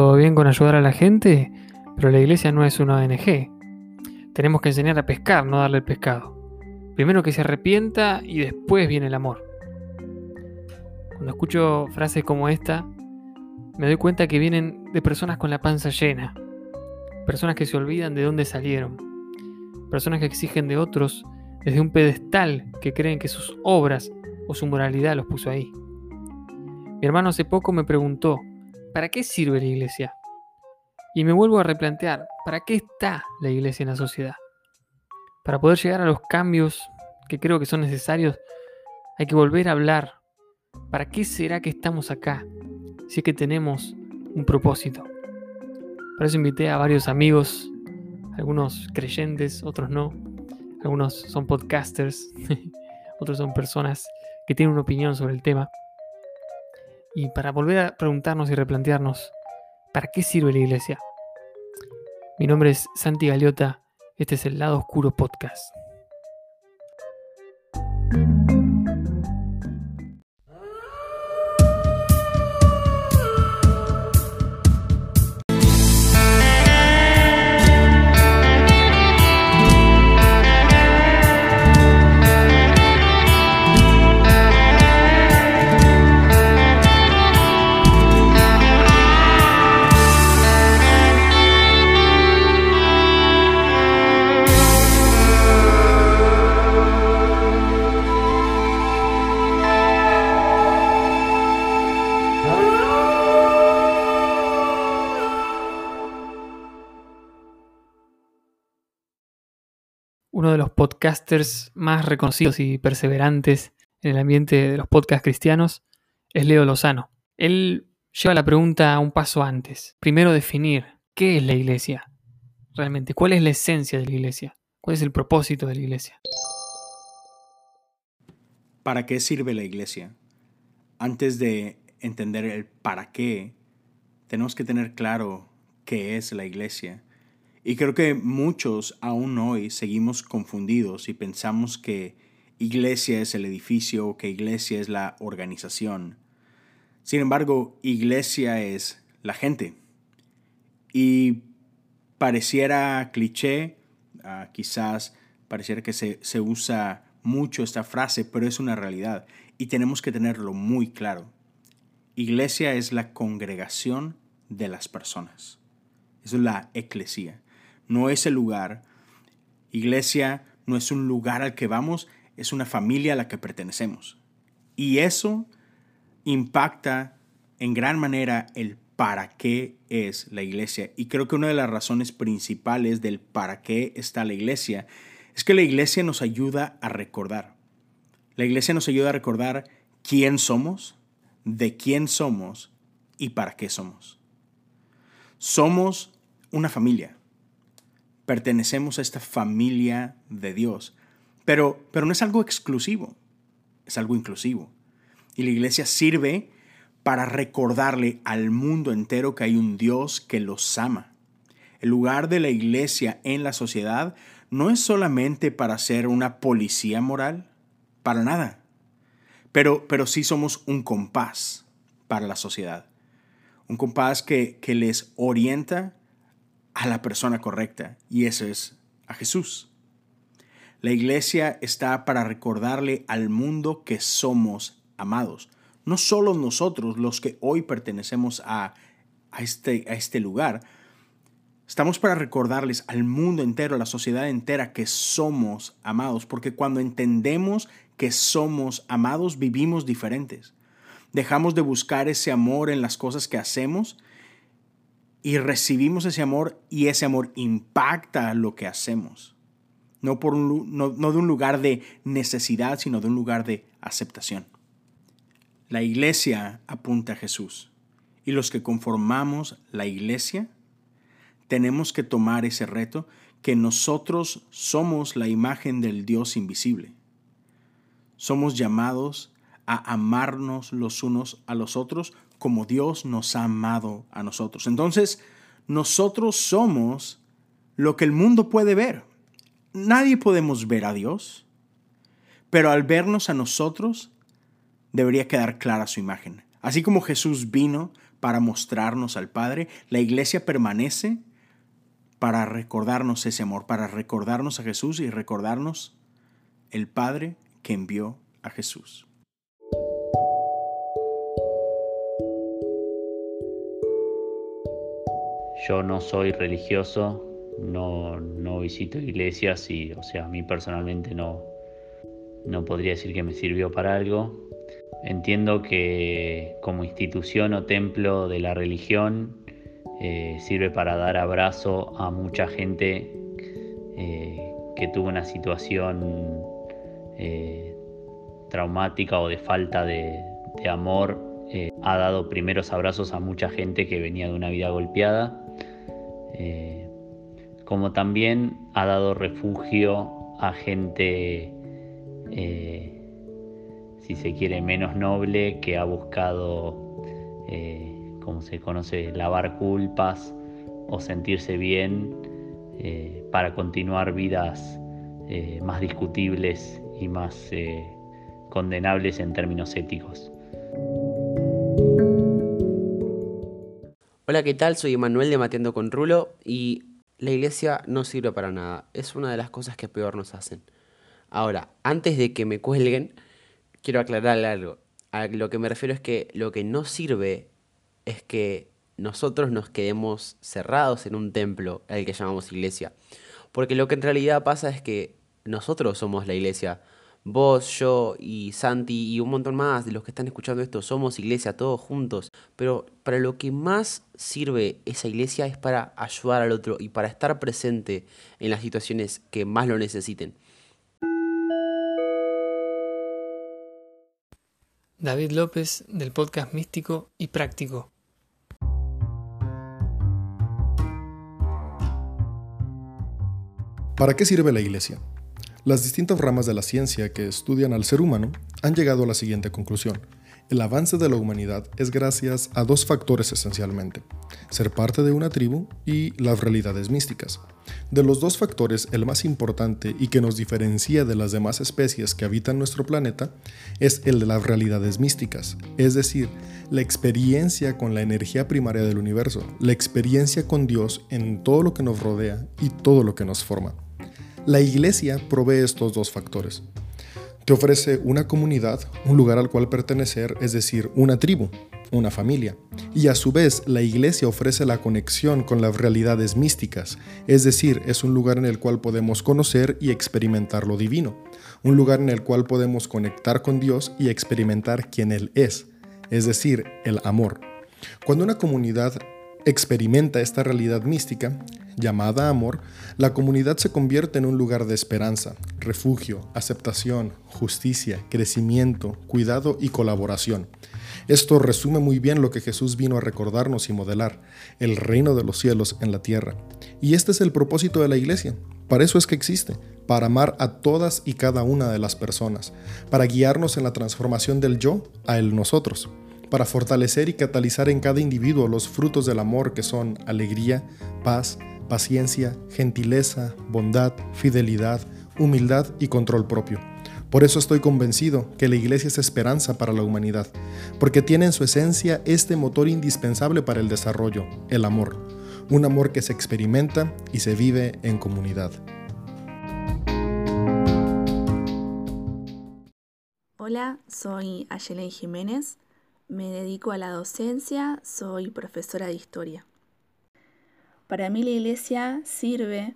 todo bien con ayudar a la gente, pero la iglesia no es una ONG. Tenemos que enseñar a pescar, no darle el pescado. Primero que se arrepienta y después viene el amor. Cuando escucho frases como esta, me doy cuenta que vienen de personas con la panza llena, personas que se olvidan de dónde salieron, personas que exigen de otros desde un pedestal que creen que sus obras o su moralidad los puso ahí. Mi hermano hace poco me preguntó, ¿para qué sirve la iglesia? Y me vuelvo a replantear, ¿para qué está la iglesia en la sociedad? Para poder llegar a los cambios que creo que son necesarios, hay que volver a hablar. ¿Para qué será que estamos acá? Si es que tenemos un propósito. Por eso invité a varios amigos, algunos creyentes, otros no. Algunos son podcasters, otros son personas que tienen una opinión sobre el tema. Y para volver a preguntarnos y replantearnos, ¿para qué sirve la iglesia? Mi nombre es Santi Galiota, este es el Lado Oscuro Podcast. Podcasters más reconocidos y perseverantes en el ambiente de los podcasts cristianos es Leo Lozano. Él lleva la pregunta un paso antes. Primero definir qué es la iglesia. Realmente, cuál es la esencia de la iglesia. ¿Cuál es el propósito de la iglesia? ¿Para qué sirve la iglesia? Antes de entender el para qué, tenemos que tener claro qué es la iglesia y creo que muchos aún hoy seguimos confundidos y pensamos que iglesia es el edificio o que iglesia es la organización. Sin embargo, iglesia es la gente. Y pareciera cliché, ah, quizás pareciera que se, se usa mucho esta frase, pero es una realidad y tenemos que tenerlo muy claro. Iglesia es la congregación de las personas. Es la eclesía no es el lugar. Iglesia no es un lugar al que vamos, es una familia a la que pertenecemos. Y eso impacta en gran manera el para qué es la iglesia. Y creo que una de las razones principales del para qué está la iglesia es que la iglesia nos ayuda a recordar. La iglesia nos ayuda a recordar quién somos, de quién somos y para qué somos. Somos una familia pertenecemos a esta familia de Dios. Pero, pero no es algo exclusivo, es algo inclusivo. Y la iglesia sirve para recordarle al mundo entero que hay un Dios que los ama. El lugar de la iglesia en la sociedad no es solamente para ser una policía moral, para nada. Pero, pero sí somos un compás para la sociedad. Un compás que, que les orienta a la persona correcta y eso es a Jesús. La iglesia está para recordarle al mundo que somos amados. No solo nosotros los que hoy pertenecemos a, a, este, a este lugar, estamos para recordarles al mundo entero, a la sociedad entera, que somos amados, porque cuando entendemos que somos amados, vivimos diferentes. Dejamos de buscar ese amor en las cosas que hacemos y recibimos ese amor y ese amor impacta lo que hacemos. No, por no, de un lugar de necesidad, sino de un lugar de aceptación. La iglesia apunta a Jesús y los que conformamos la iglesia tenemos que tomar ese reto que nosotros somos la imagen del Dios invisible. Somos llamados a amarnos los unos a los otros como Dios nos ha amado a nosotros. Entonces, nosotros somos lo que el mundo puede ver. Nadie podemos ver a Dios, pero al vernos a nosotros, debería quedar clara su imagen. Así como Jesús vino para mostrarnos al Padre. La iglesia permanece para recordarnos ese amor, para recordarnos a Jesús y recordarnos el Padre que envió a Jesús. Yo no soy religioso, no, no visito iglesias y, o sea, a mí personalmente no, no podría decir que me sirvió para algo. Entiendo que como institución o templo de la religión eh, sirve para dar abrazo a mucha gente eh, que tuvo una situación eh, traumática o de falta de, amor. ha dado primeros abrazos a mucha gente que venía de una vida golpeada. Como también ha dado refugio a gente si se quiere, menos noble, que ha buscado como se conoce, lavar culpas o sentirse bien eh, para continuar vidas eh, más discutibles y más eh, condenables en términos éticos. Hola, ¿qué tal? Soy Emanuel de Mateando con Rulo y la iglesia no sirve para nada. Es una de las cosas que peor nos hacen. Ahora, antes de que me cuelguen, quiero aclarar algo. A lo que me refiero es que lo que no sirve es que nosotros nos quedemos cerrados en un templo al que llamamos iglesia. Porque lo que en realidad pasa es que nosotros somos la iglesia. Vos, yo y Santi y un montón más de los que están escuchando esto somos iglesia todos juntos. Pero para lo que más sirve esa iglesia es para ayudar al otro y para estar presente en las situaciones que más lo necesiten. David López del podcast Místico y Práctico. ¿Para qué sirve la Iglesia? Las distintas ramas de la ciencia que estudian al ser humano han llegado a la siguiente conclusión. El avance de la humanidad es gracias a dos factores esencialmente, ser parte de una tribu y las realidades místicas. De los dos factores, el más importante y que nos diferencia de las demás especies que habitan nuestro planeta es el de las realidades místicas, es decir, la experiencia con la energía primaria del universo, la experiencia con Dios en todo lo que nos rodea y todo lo que nos forma. La iglesia provee estos dos factores. Te ofrece una comunidad, un lugar al cual pertenecer, es decir, una tribu, una familia. Y a su vez, la iglesia ofrece la conexión con las realidades místicas, es decir, es un lugar en el cual podemos conocer y experimentar lo divino, un lugar en el cual podemos conectar con Dios y experimentar quién Él es, es decir, el amor. Cuando una comunidad experimenta esta realidad mística, llamada amor, la comunidad se convierte en un lugar de esperanza, refugio, aceptación, justicia, crecimiento, cuidado y colaboración. Esto resume muy bien lo que Jesús vino a recordarnos y modelar, el reino de los cielos en la tierra. Y este es el propósito de la iglesia. Para eso es que existe, para amar a todas y cada una de las personas, para guiarnos en la transformación del yo a el nosotros para fortalecer y catalizar en cada individuo los frutos del amor que son alegría, paz, paciencia, gentileza, bondad, fidelidad, humildad y control propio. Por eso estoy convencido que la iglesia es esperanza para la humanidad, porque tiene en su esencia este motor indispensable para el desarrollo, el amor, un amor que se experimenta y se vive en comunidad. Hola, soy Ayelen Jiménez me dedico a la docencia, soy profesora de historia. Para mí la iglesia sirve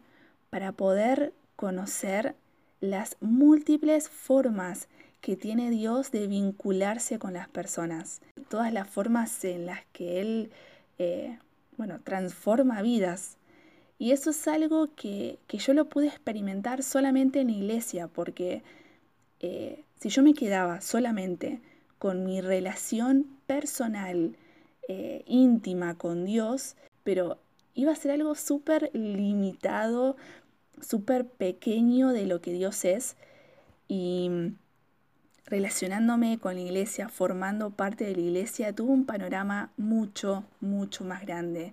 para poder conocer las múltiples formas que tiene Dios de vincularse con las personas, todas las formas en las que Él, eh, bueno, transforma vidas. Y eso es algo que, yo lo pude experimentar solamente en la iglesia, porque eh, si yo me quedaba solamente con mi relación personal, eh, íntima con Dios, pero iba a ser algo súper limitado, súper pequeño de lo que Dios es y relacionándome con la iglesia, formando parte de la iglesia, tuvo un panorama mucho, mucho más grande.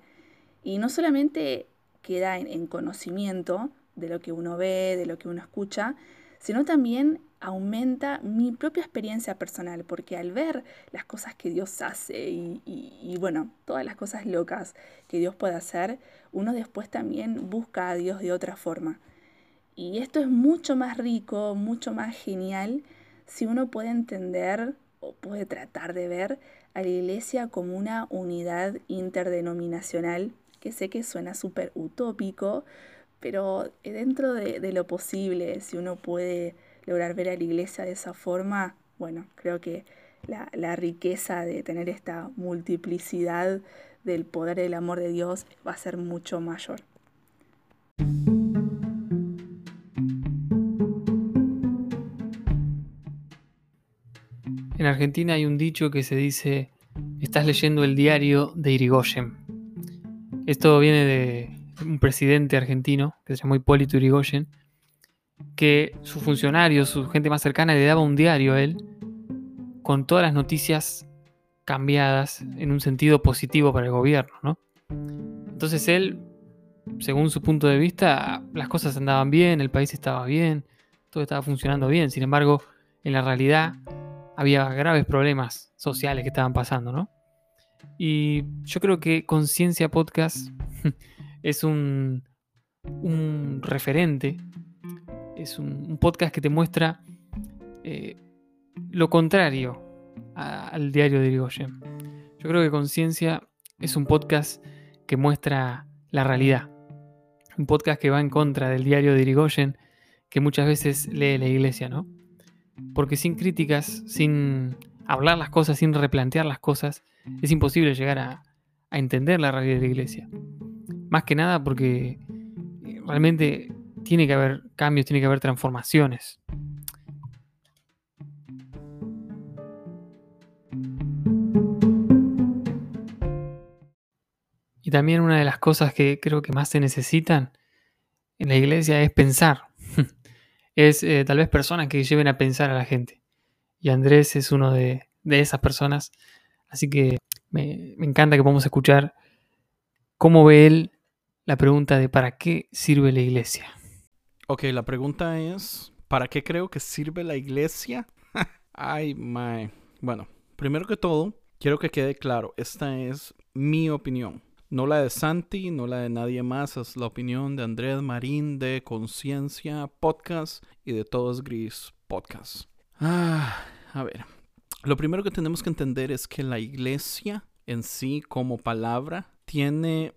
Y no solamente queda en conocimiento de lo que uno ve, de lo que uno escucha, sino también aumenta mi propia experiencia personal, porque al ver las cosas que Dios hace y, bueno, todas las cosas locas que Dios puede hacer, uno después también busca a Dios de otra forma. Y esto es mucho más rico, mucho más genial si uno puede entender o puede tratar de ver a la iglesia como una unidad interdenominacional, que sé que suena súper utópico, pero dentro de lo posible, si uno puede lograr ver a la iglesia de esa forma, bueno, creo que la, riqueza de tener esta multiplicidad del poder del amor de Dios va a ser mucho mayor. En Argentina hay un dicho que se dice, estás leyendo el diario de Irigoyen. Esto viene de un presidente argentino que se llamó Hipólito Irigoyen, que sus funcionarios, su gente más cercana, le daba un diario a él con todas las noticias cambiadas en un sentido positivo para el gobierno, ¿no? Entonces él, según su punto de vista, las cosas andaban bien, el país estaba bien, todo estaba funcionando bien. Sin embargo, en la realidad había graves problemas sociales que estaban pasando, ¿no? Y yo creo que Conciencia Podcast es un, un referente es un, podcast que te muestra eh, lo contrario al diario de Irigoyen. Yo creo que Conciencia es un podcast que muestra la realidad. Un podcast que va en contra del diario de Irigoyen que muchas veces lee la iglesia, ¿no? Porque sin críticas, sin hablar las cosas, sin replantear las cosas, es imposible llegar a, entender la realidad de la iglesia. Más que nada porque eh, realmente tiene que haber cambios, tiene que haber transformaciones. Y también una de las cosas que creo que más se necesitan en la iglesia es pensar. es eh, tal vez personas que lleven a pensar a la gente. Y Andrés es uno de, esas personas. Así que me, me encanta que podamos escuchar cómo ve él la pregunta de ¿para qué sirve la iglesia? Ok, la pregunta es, ¿para qué creo que sirve la iglesia? Ay, my. Bueno, primero que todo, quiero que quede claro, esta es mi opinión. No la de Santi, no la de nadie más, es la opinión de Andrés Marín de Conciencia Podcast y de Todos Gris Podcast. Ah, a ver, lo primero que tenemos que entender es que la iglesia en sí como palabra tiene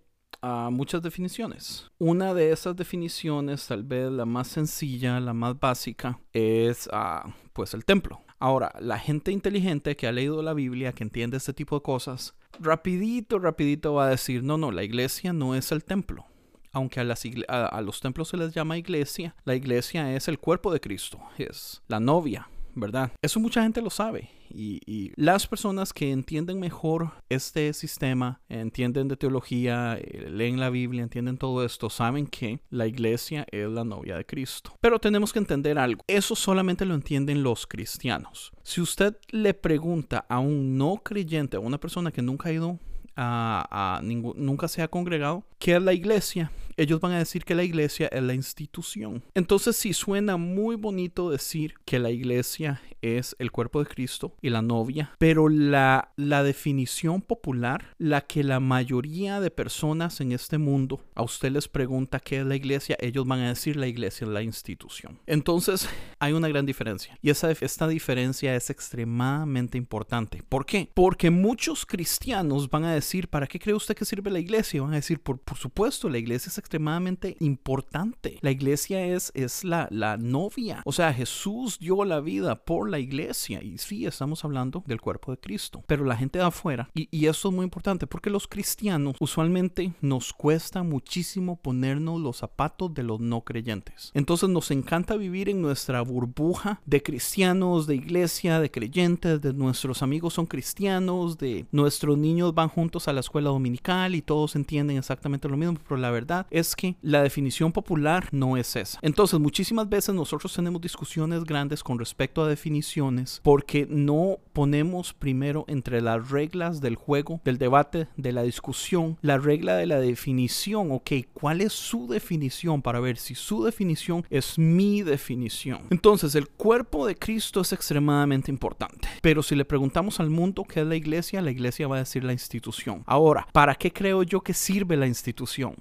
muchas definiciones. Una de esas definiciones, tal vez la más sencilla, la más básica, es ah, pues el templo. Ahora, la gente inteligente que ha leído la Biblia, que entiende este tipo de cosas, rapidito, rapidito va a decir, no, no, la iglesia no es el templo. Aunque a, a los templos se les llama iglesia, la iglesia es el cuerpo de Cristo, es la novia, ¿verdad? Eso mucha gente lo sabe. Y, las personas que entienden mejor este sistema, entienden de teología, eh, leen la Biblia, entienden todo esto, saben que la iglesia es la novia de Cristo. Pero tenemos que entender algo. Eso solamente lo entienden los cristianos. Si usted le pregunta a un no creyente, a una persona que nunca ha ido a, nunca se ha congregado, ¿qué es la iglesia? Ellos van a decir que la iglesia es la institución. Entonces sí suena muy bonito decir que la iglesia es el cuerpo de Cristo y la novia, pero la, la definición popular, la que la mayoría de personas en este mundo a usted les pregunta qué es la iglesia, ellos van a decir la iglesia es la institución. Entonces hay una gran diferencia y esa, esta diferencia es extremadamente importante. ¿Por qué? Porque muchos cristianos van a decir, ¿para qué cree usted que sirve la iglesia? Van a decir, por, por supuesto, la iglesia es extremadamente importante. La iglesia es, es la, la novia. O sea, Jesús dio la vida por la iglesia. Y sí, estamos hablando del cuerpo de Cristo. Pero la gente de afuera, y, y eso es muy importante, porque los cristianos usualmente nos cuesta muchísimo ponernos los zapatos de los no creyentes. Entonces nos encanta vivir en nuestra burbuja de cristianos, de iglesia, de creyentes, de nuestros amigos son cristianos, de nuestros niños van juntos a la escuela dominical y todos entienden exactamente lo mismo, pero la verdad es que la definición popular no es esa. Entonces, muchísimas veces nosotros tenemos discusiones grandes con respecto a definiciones porque no ponemos primero entre las reglas del juego, del debate, de la discusión, la regla de la definición. Ok, ¿cuál es su definición para ver si su definición es mi definición? Entonces, el cuerpo de Cristo es extremadamente importante. Pero si le preguntamos al mundo qué es la iglesia, la iglesia va a decir la institución. Ahora, ¿para qué creo yo que sirve la institución?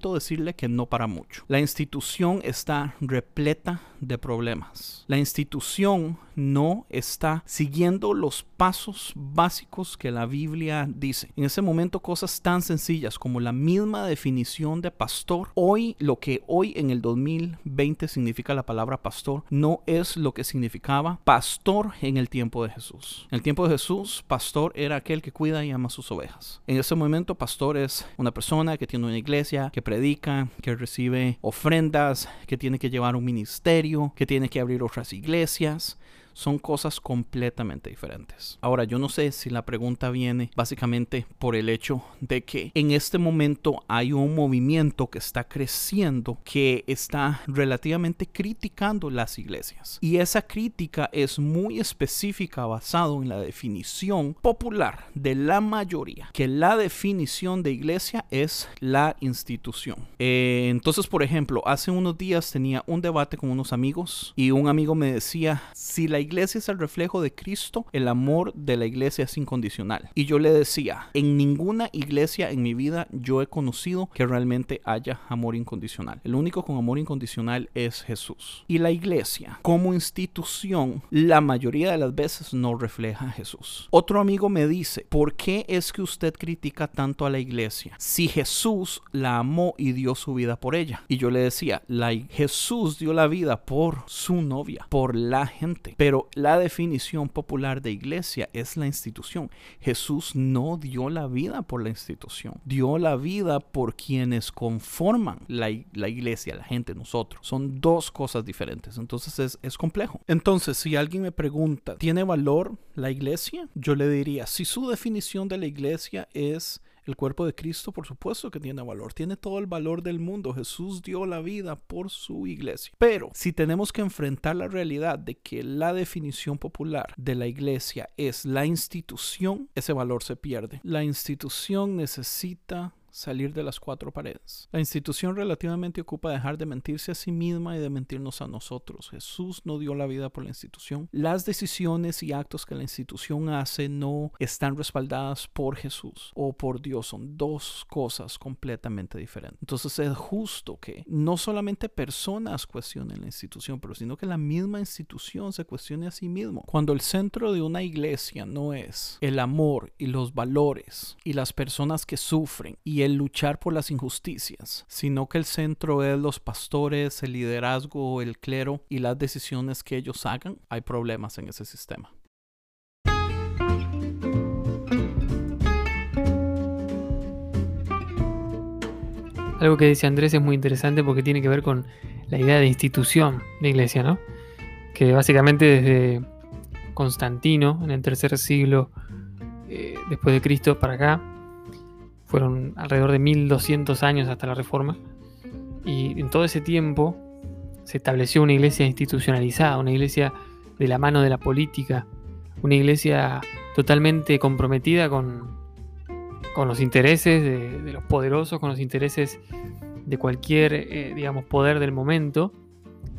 Decirle que no para mucho. La institución está repleta de problemas. La institución no está siguiendo los pasos básicos que la Biblia dice. En ese momento cosas tan sencillas como la misma definición de pastor. Hoy lo que hoy en el 2020 significa la palabra pastor no es lo que significaba pastor en el tiempo de Jesús. En el tiempo de Jesús, pastor era aquel que cuida y ama sus ovejas. En ese momento, pastor es una persona que tiene una iglesia, que predica, que recibe ofrendas, que tiene que llevar un ministerio, que tiene que abrir otras iglesias son cosas completamente diferentes. Ahora, yo no sé si la pregunta viene básicamente por el hecho de que en este momento hay un movimiento que está creciendo que está relativamente criticando las iglesias. Y esa crítica es muy específica basado en la definición popular de la mayoría, que la definición de iglesia es la institución. Eh, entonces, por ejemplo, hace unos días tenía un debate con unos amigos y un amigo me decía, si la iglesia es el reflejo de Cristo, el amor de la iglesia es incondicional. Y yo le decía, en ninguna iglesia en mi vida yo he conocido que realmente haya amor incondicional. El único con amor incondicional es Jesús. Y la iglesia, como institución, la mayoría de las veces no refleja a Jesús. Otro amigo me dice, ¿por qué es que usted critica tanto a la iglesia? Si Jesús la amó y dio su vida por ella. Y yo le decía, la, Jesús dio la vida por su novia, por la gente. Pero la definición popular de iglesia es la institución. Jesús no dio la vida por la institución, dio la vida por quienes conforman la, iglesia, la gente, nosotros. Son dos cosas diferentes, entonces es, es complejo. Entonces, si alguien me pregunta, ¿tiene valor la iglesia? Yo le diría, si su definición de la iglesia es el cuerpo de Cristo, por supuesto que tiene valor, tiene todo el valor del mundo. Jesús dio la vida por su iglesia. Pero si tenemos que enfrentar la realidad de que la definición popular de la iglesia es la institución, ese valor se pierde. La institución necesita salir de las cuatro paredes. La institución relativamente ocupa dejar de mentirse a sí misma y de mentirnos a nosotros. Jesús no dio la vida por la institución. Las decisiones y actos que la institución hace no están respaldadas por Jesús o por Dios. Son dos cosas completamente diferentes. Entonces es justo que no solamente personas cuestionen la institución, pero sino que la misma institución se cuestione a sí mismo. Cuando el centro de una iglesia no es el amor y los valores y las personas que sufren y el luchar por las injusticias, sino que el centro es los pastores, el liderazgo, el clero y las decisiones que ellos hagan, hay problemas en ese sistema. Algo que dice Andrés es muy interesante porque tiene que ver con la idea de institución de iglesia, ¿no? Que básicamente desde Constantino, en el tercer siglo eh, después de Cristo para acá, fueron alrededor de 1200 años hasta la Reforma. Y en todo ese tiempo se estableció una iglesia institucionalizada, una iglesia de la mano de la política, una iglesia totalmente comprometida con, con los intereses de, los poderosos, con los intereses de cualquier, eh, digamos, poder del momento.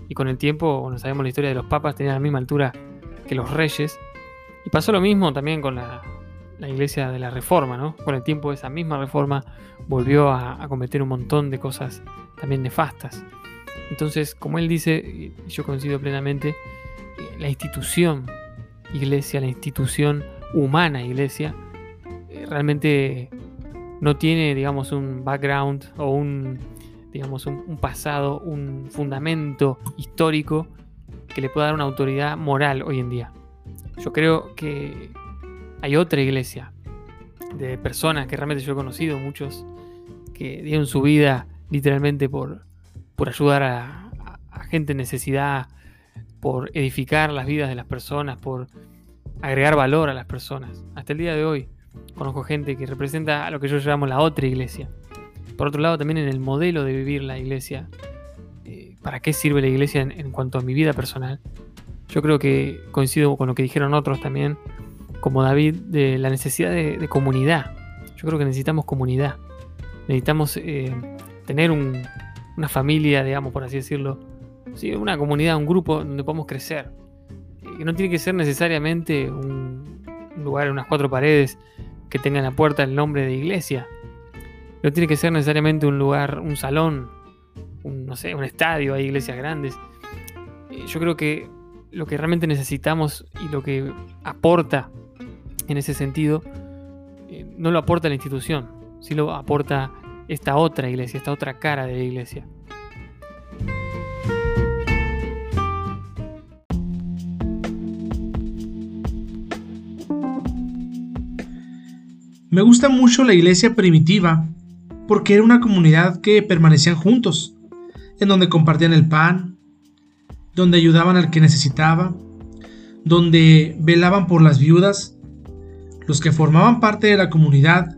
Y con el tiempo, bueno, sabemos la historia de los papas, tenían la misma altura que los reyes. Y pasó lo mismo también con la, la iglesia de la reforma, ¿no? Con el tiempo esa misma reforma volvió a, cometer un montón de cosas también nefastas. Entonces, como él dice, yo coincido plenamente, eh, la institución iglesia, la institución humana iglesia, eh, realmente no tiene, digamos, un background o un, digamos, un, pasado, un fundamento histórico que le pueda dar una autoridad moral hoy en día. Yo creo que hay otra iglesia de personas que realmente yo he conocido, muchos que dieron su vida literalmente por, por ayudar a, gente en necesidad, por edificar las vidas de las personas, por agregar valor a las personas. Hasta el día de hoy conozco gente que representa a lo que yo llamo la otra iglesia. Por otro lado, también en el modelo de vivir la iglesia. Eh, ¿Para qué sirve la iglesia en, en cuanto a mi vida personal? Yo creo que coincido con lo que dijeron otros también, como David, de la necesidad de, comunidad. Yo creo que necesitamos comunidad. Necesitamos eh, tener un- una familia, digamos, por así decirlo. Sí, una comunidad, un grupo donde podamos crecer. Eh, que no tiene que ser necesariamente un, lugar, unas cuatro paredes que tenga en la puerta el nombre de iglesia. No tiene que ser necesariamente un lugar, un salón, un, no sé, un estadio, hay iglesias grandes. Eh, Yo creo que lo que realmente necesitamos y lo que aporta en ese sentido, eh, no lo aporta la institución, sí lo aporta esta otra iglesia, esta otra cara de la iglesia. Me gusta mucho la iglesia primitiva porque era una comunidad que permanecían juntos, en donde compartían el pan, donde ayudaban al que necesitaba, donde velaban por las viudas. Los que formaban parte de la comunidad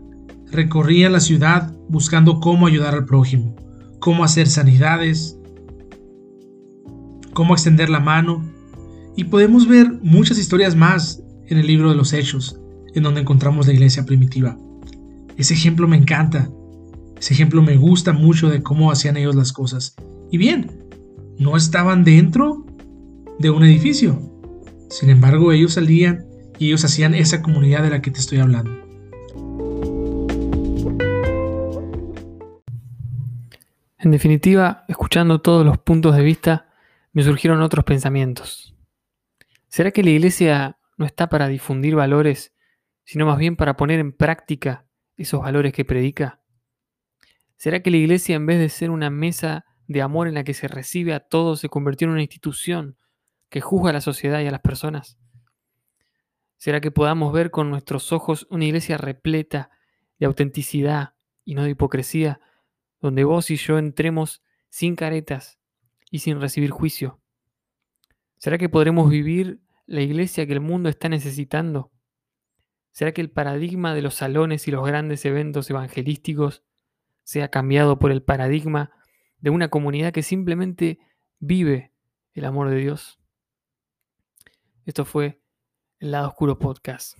recorrían la ciudad buscando cómo ayudar al prójimo, cómo hacer sanidades, cómo extender la mano. Y podemos ver muchas historias más en el libro de los Hechos, en donde encontramos la iglesia primitiva. Ese ejemplo me encanta. Ese ejemplo me gusta mucho de cómo hacían ellos las cosas. Y bien, no estaban dentro de un edificio. Sin embargo, ellos salían y ellos hacían esa comunidad de la que te estoy hablando. En definitiva, escuchando todos los puntos de vista, me surgieron otros pensamientos. ¿Será que la iglesia no está para difundir valores, sino más bien para poner en práctica esos valores que predica? ¿Será que la iglesia, en vez de ser una mesa de amor en la que se recibe a todos, se convirtió en una institución que juzga a la sociedad y a las personas? ¿Será que podamos ver con nuestros ojos una iglesia repleta de autenticidad y no de hipocresía, donde vos y yo entremos sin caretas y sin recibir juicio? ¿Será que podremos vivir la iglesia que el mundo está necesitando? ¿Será que el paradigma de los salones y los grandes eventos evangelísticos sea cambiado por el paradigma de una comunidad que simplemente vive el amor de Dios? Esto fue Lado Oscuro Podcast.